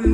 Be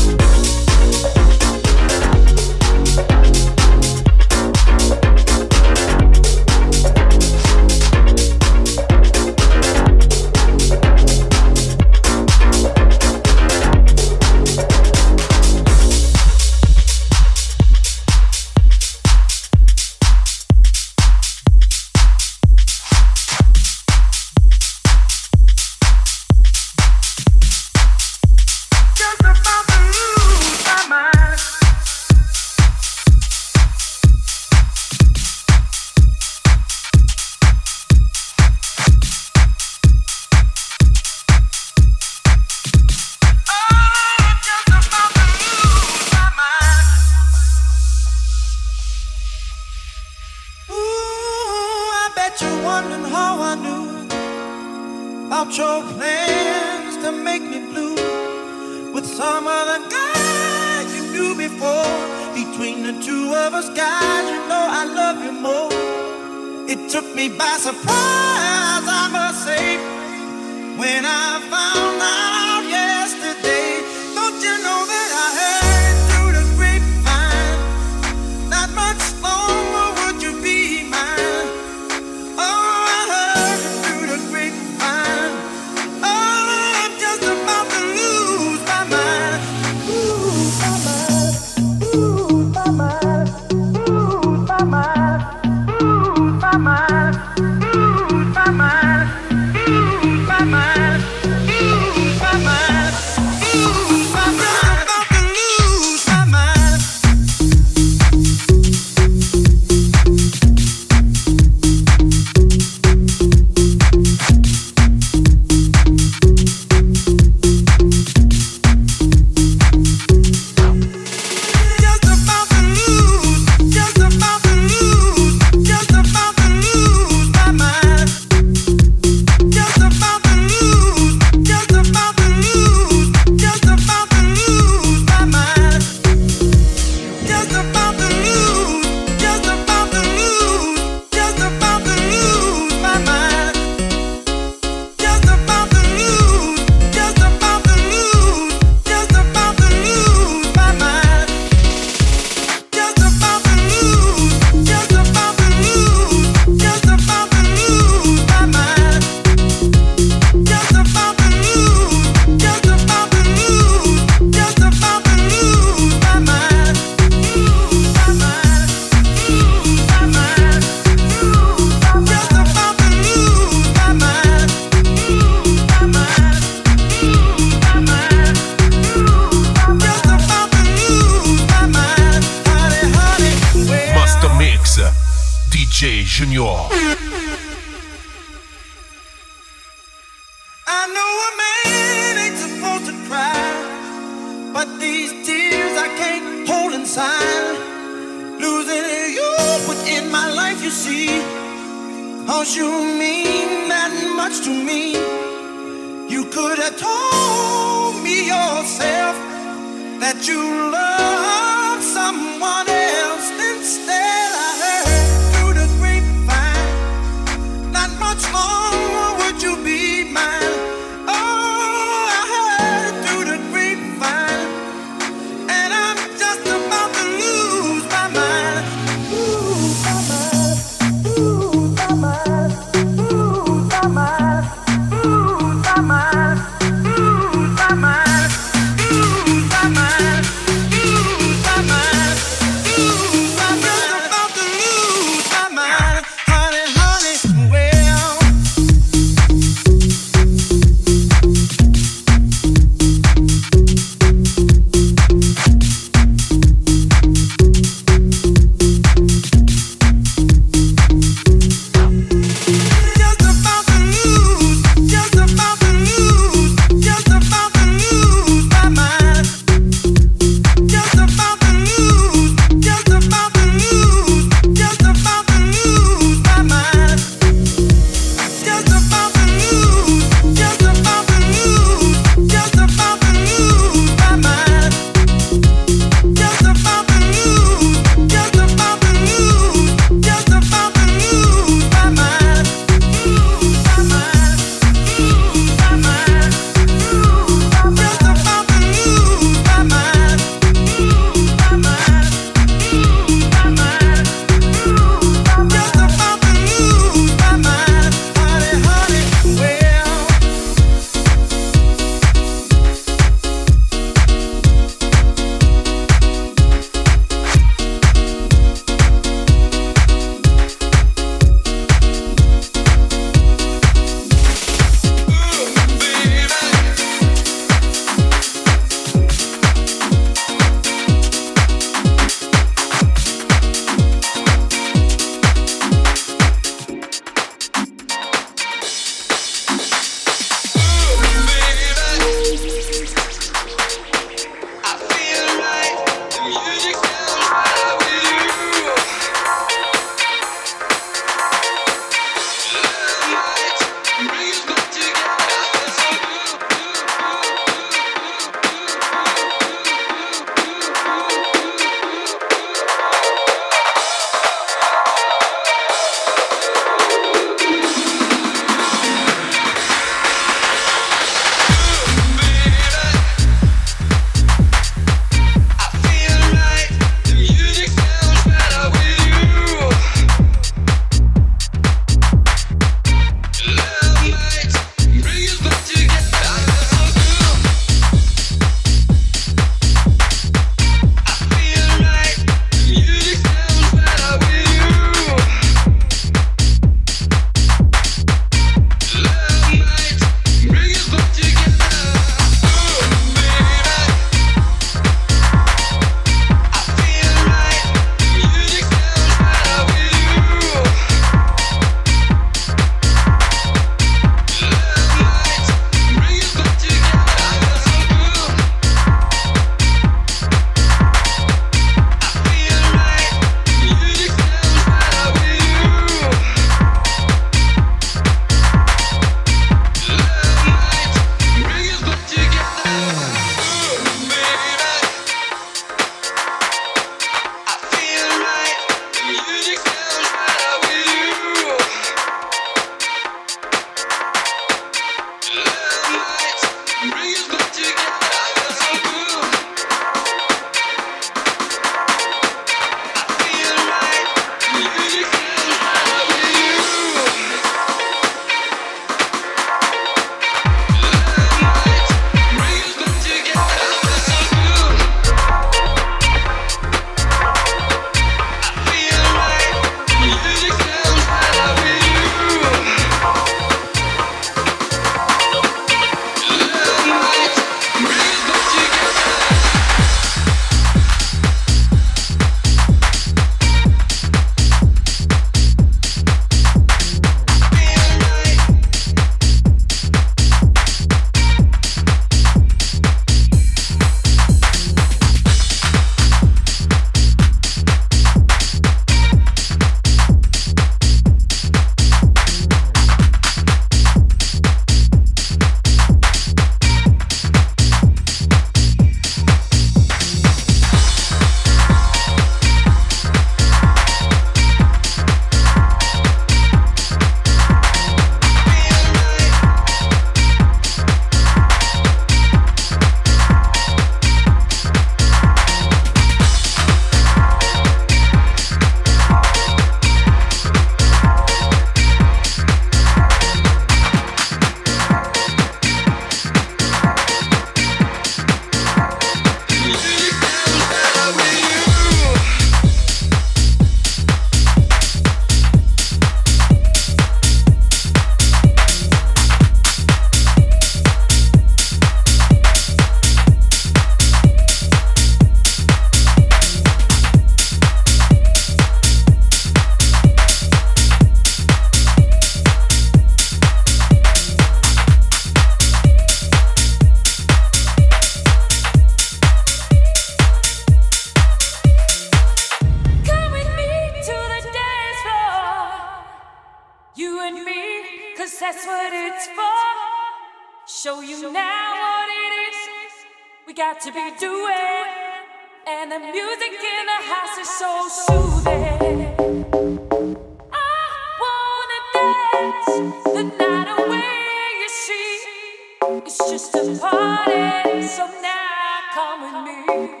It's just a party, so now come with me.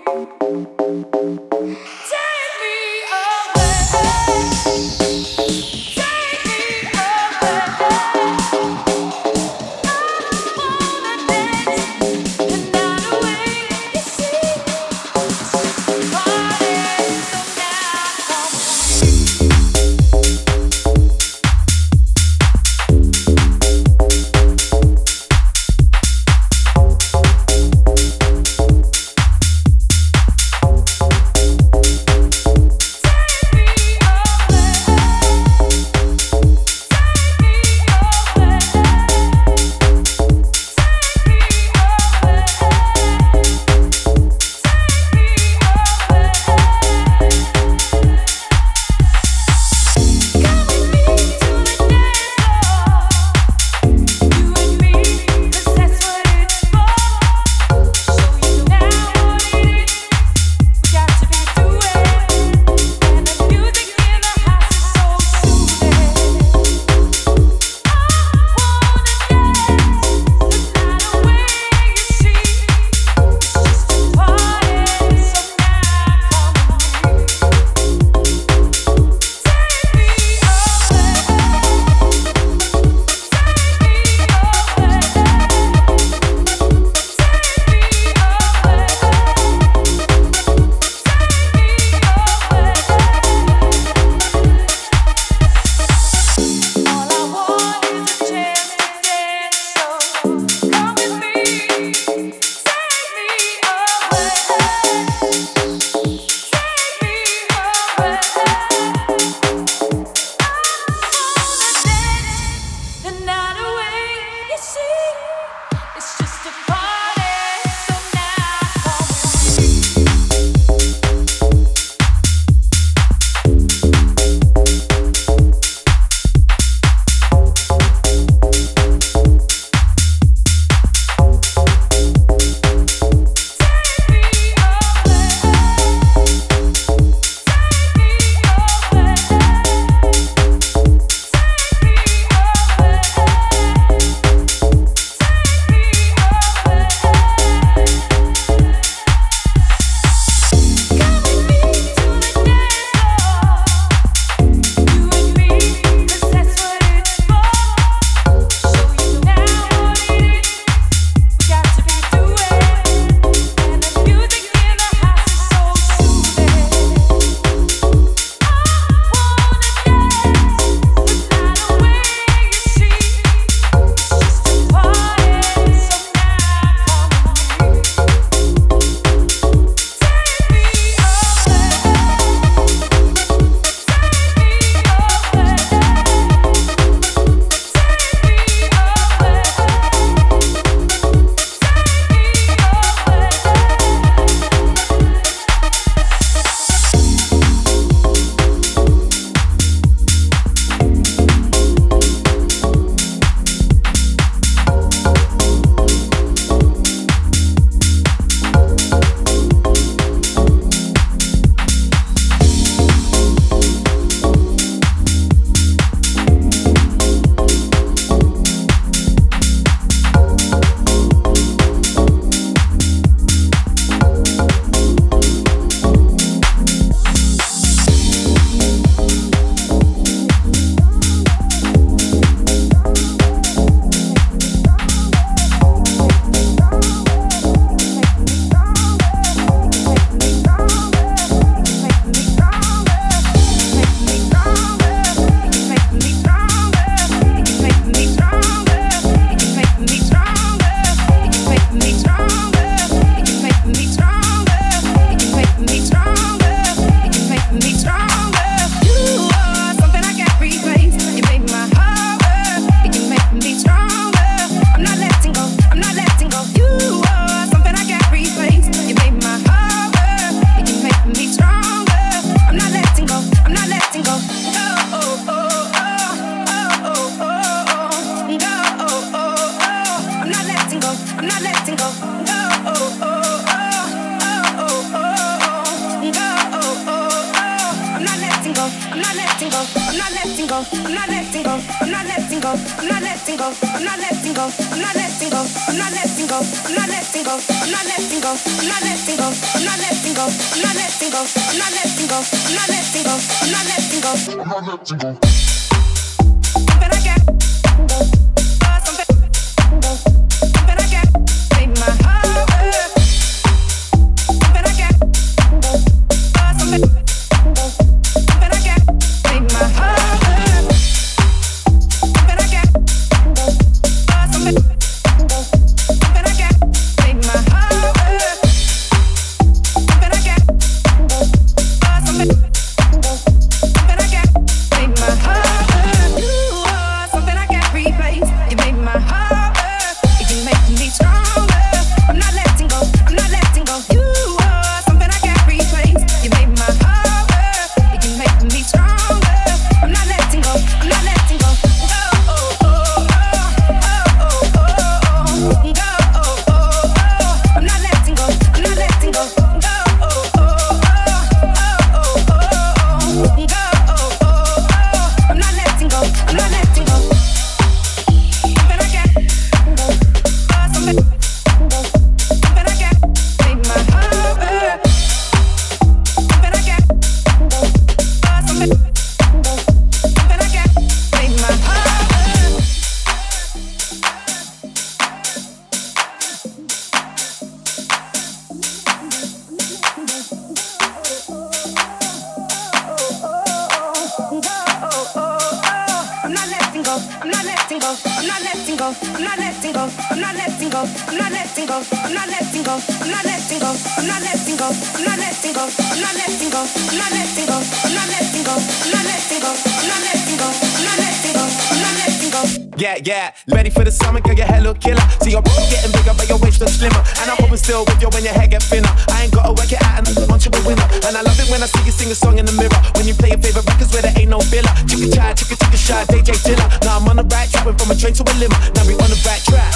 yeah. Ready for the summer, girl, your hair look killer. See your body getting bigger, but your waist looks slimmer. And I'm hoping still with you when your hair get thinner. I ain't gotta work it out, and I want you a winner. And I love it when I see you sing a song in the mirror. When you play your favorite records where there ain't no filler. Chicka chai, chicka chicka shy, DJ Dilla. Now I'm on the right track, went from a train to a limo. Now we on the right track.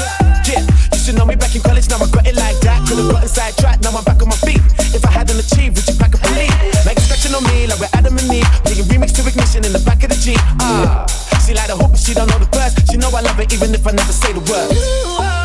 Yeah, you should know me back in college, now I got it like that. Could've gotten track, now I'm back on my feet. If I hadn't achieved, would you pack up and leave? a scratching on me, like we're Adam and Eve. Playing remix to ignition in even if I never say the word. Oh.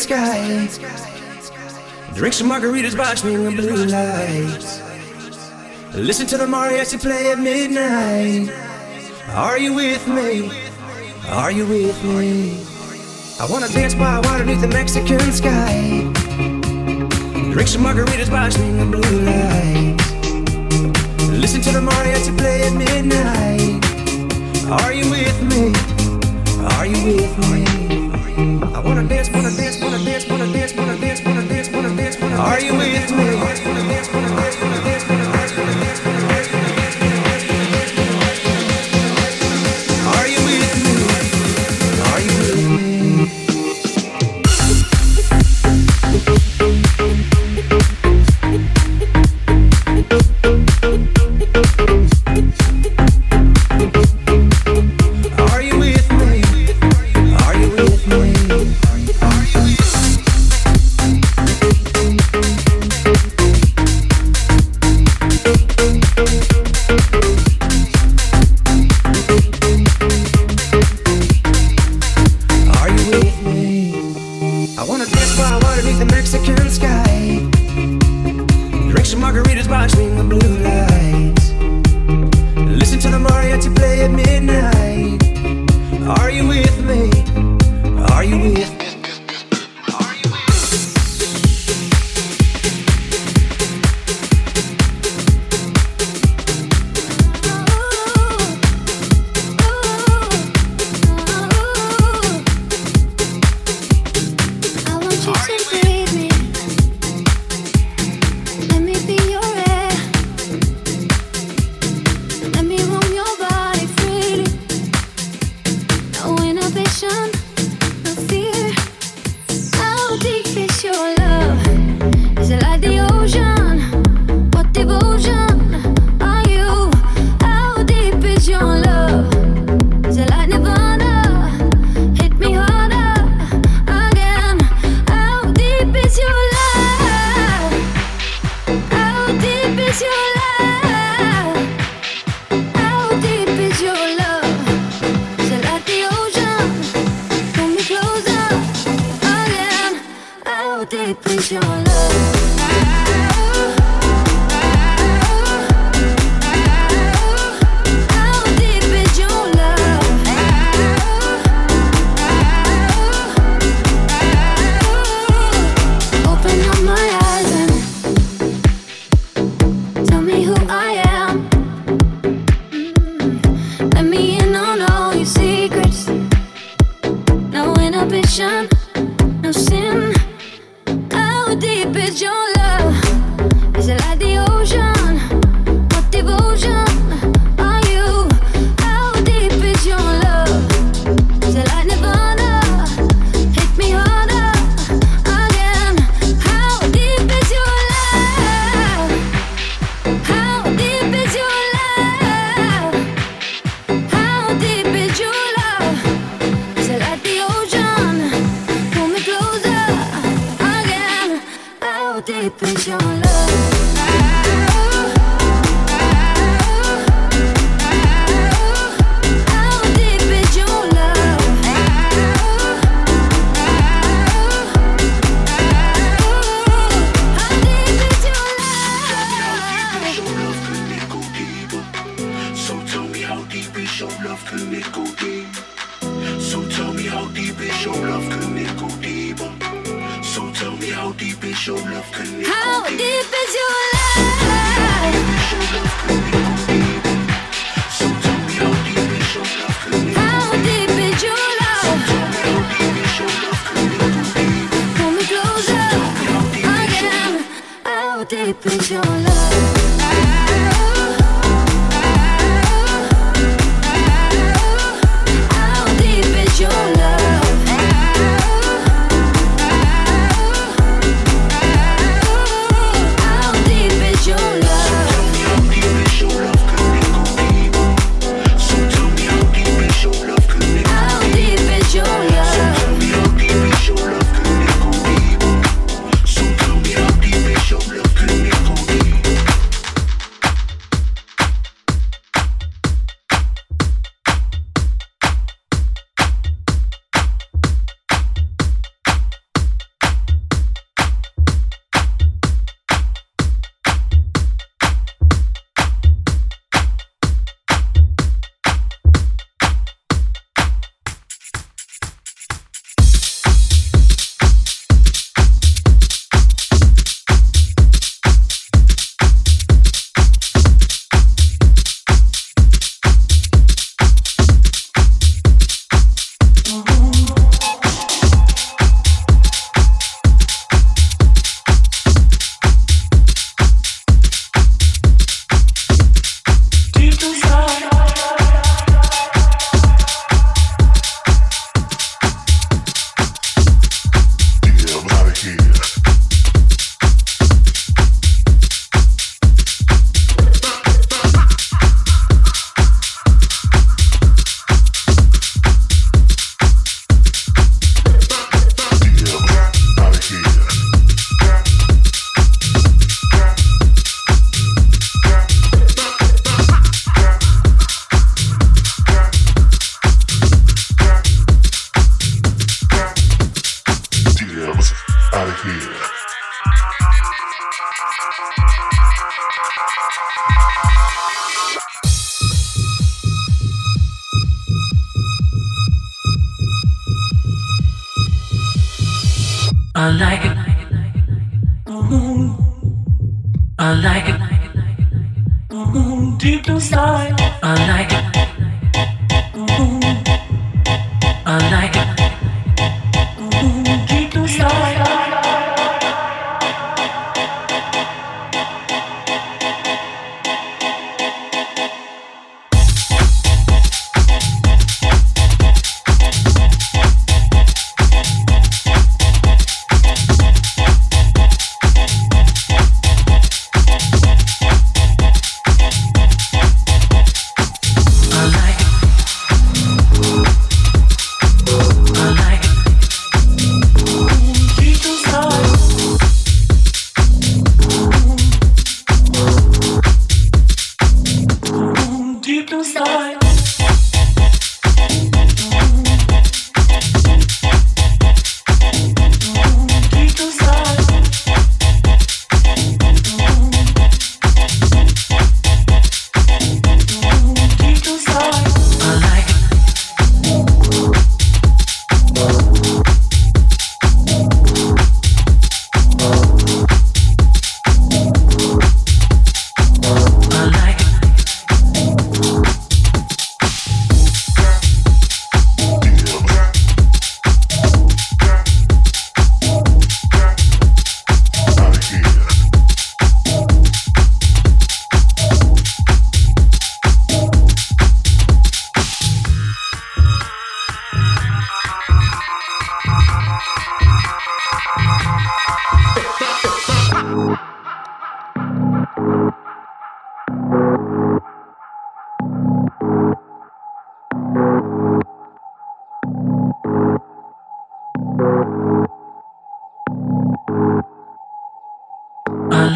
Sky. Drink some margaritas, watching the blue lights. Listen to the mariachi play at midnight. Are you with me? Are you with me? I wanna dance by water beneath the Mexican sky. Drink some margaritas, watching the blue lights. Listen to the mariachi play at midnight. Are you with me? Are you with me? Me?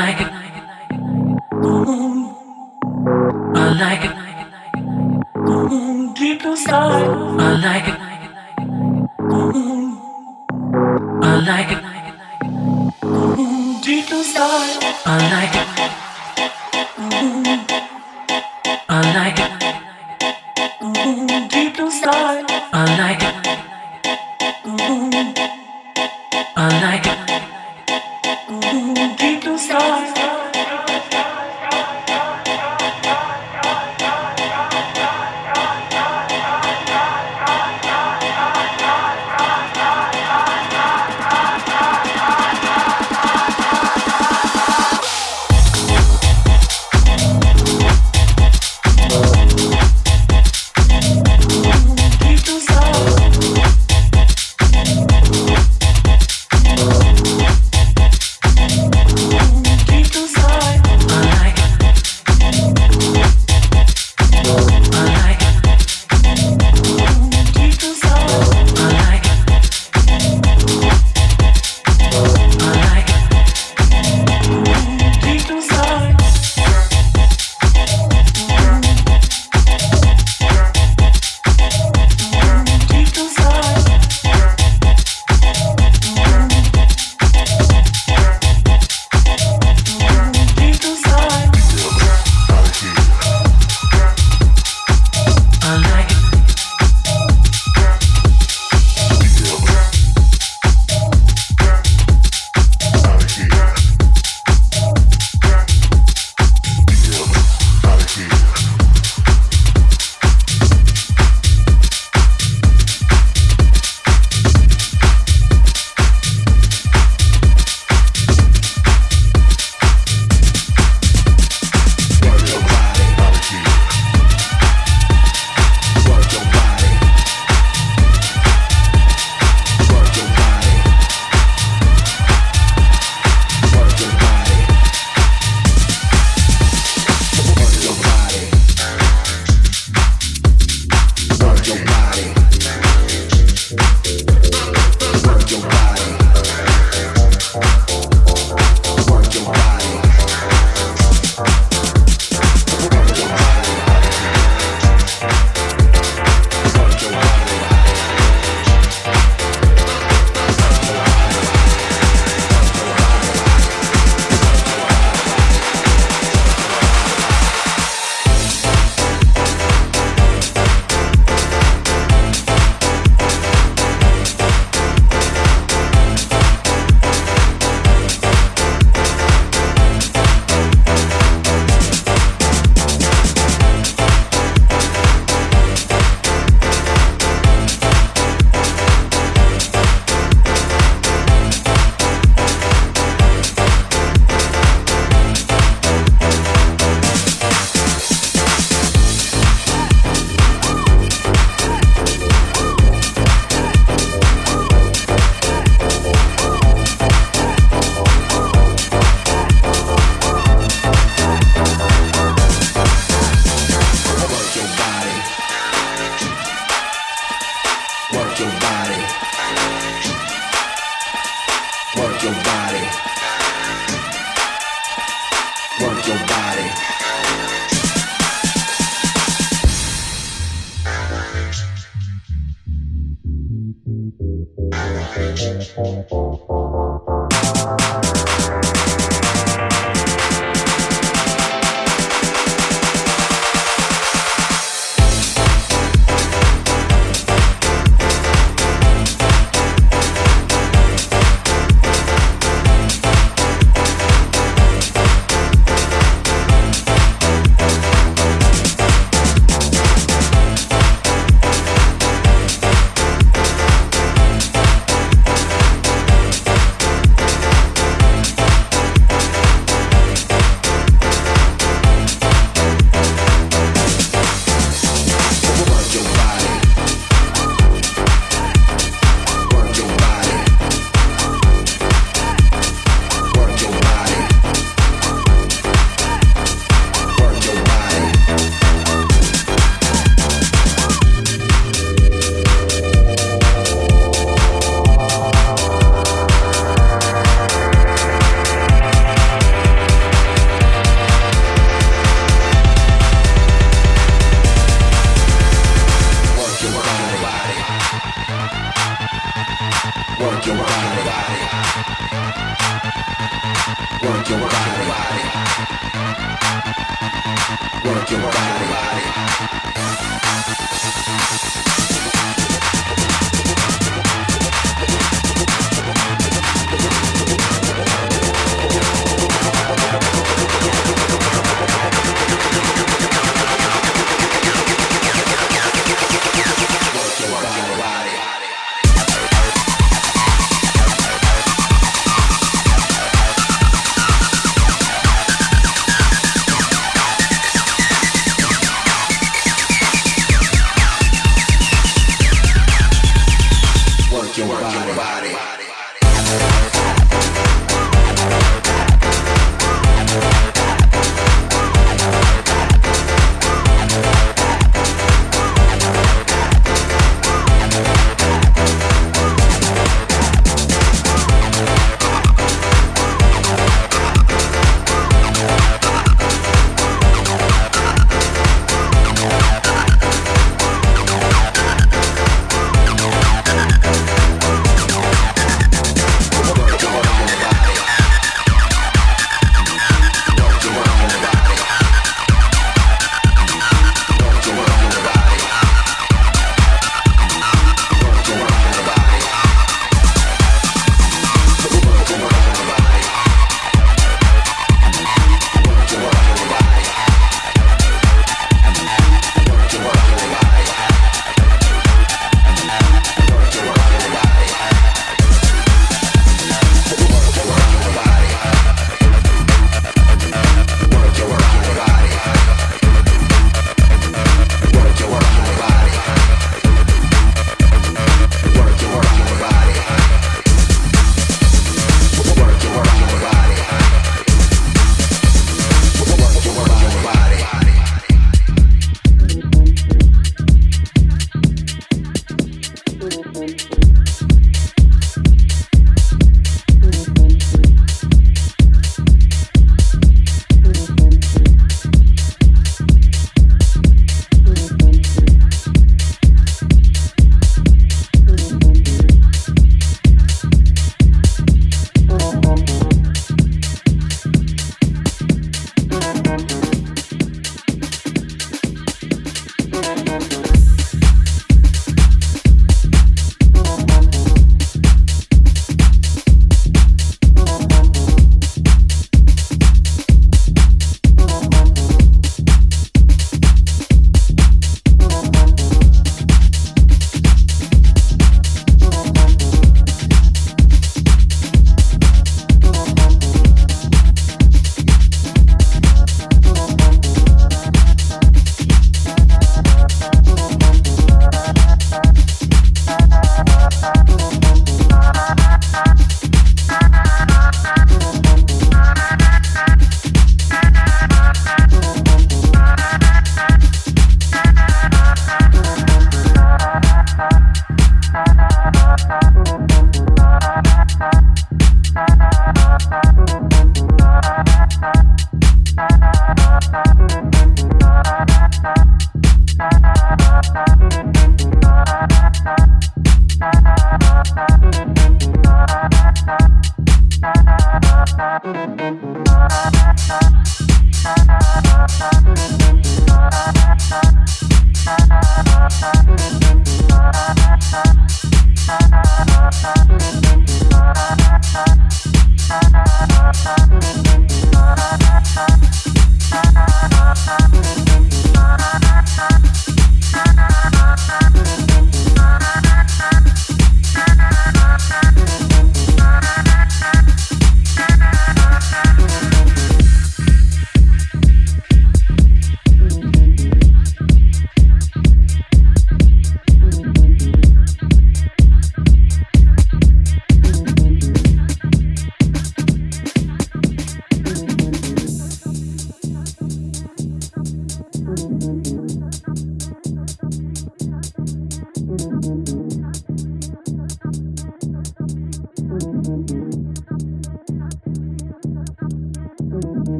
I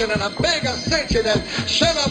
Resurrection and a big ascension and sent a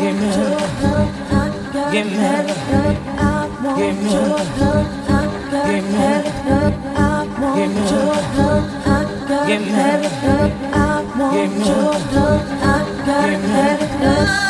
Give me love. Give me love. Give me love. Give me love. Give me love. Give me love. Give me love. Give me love.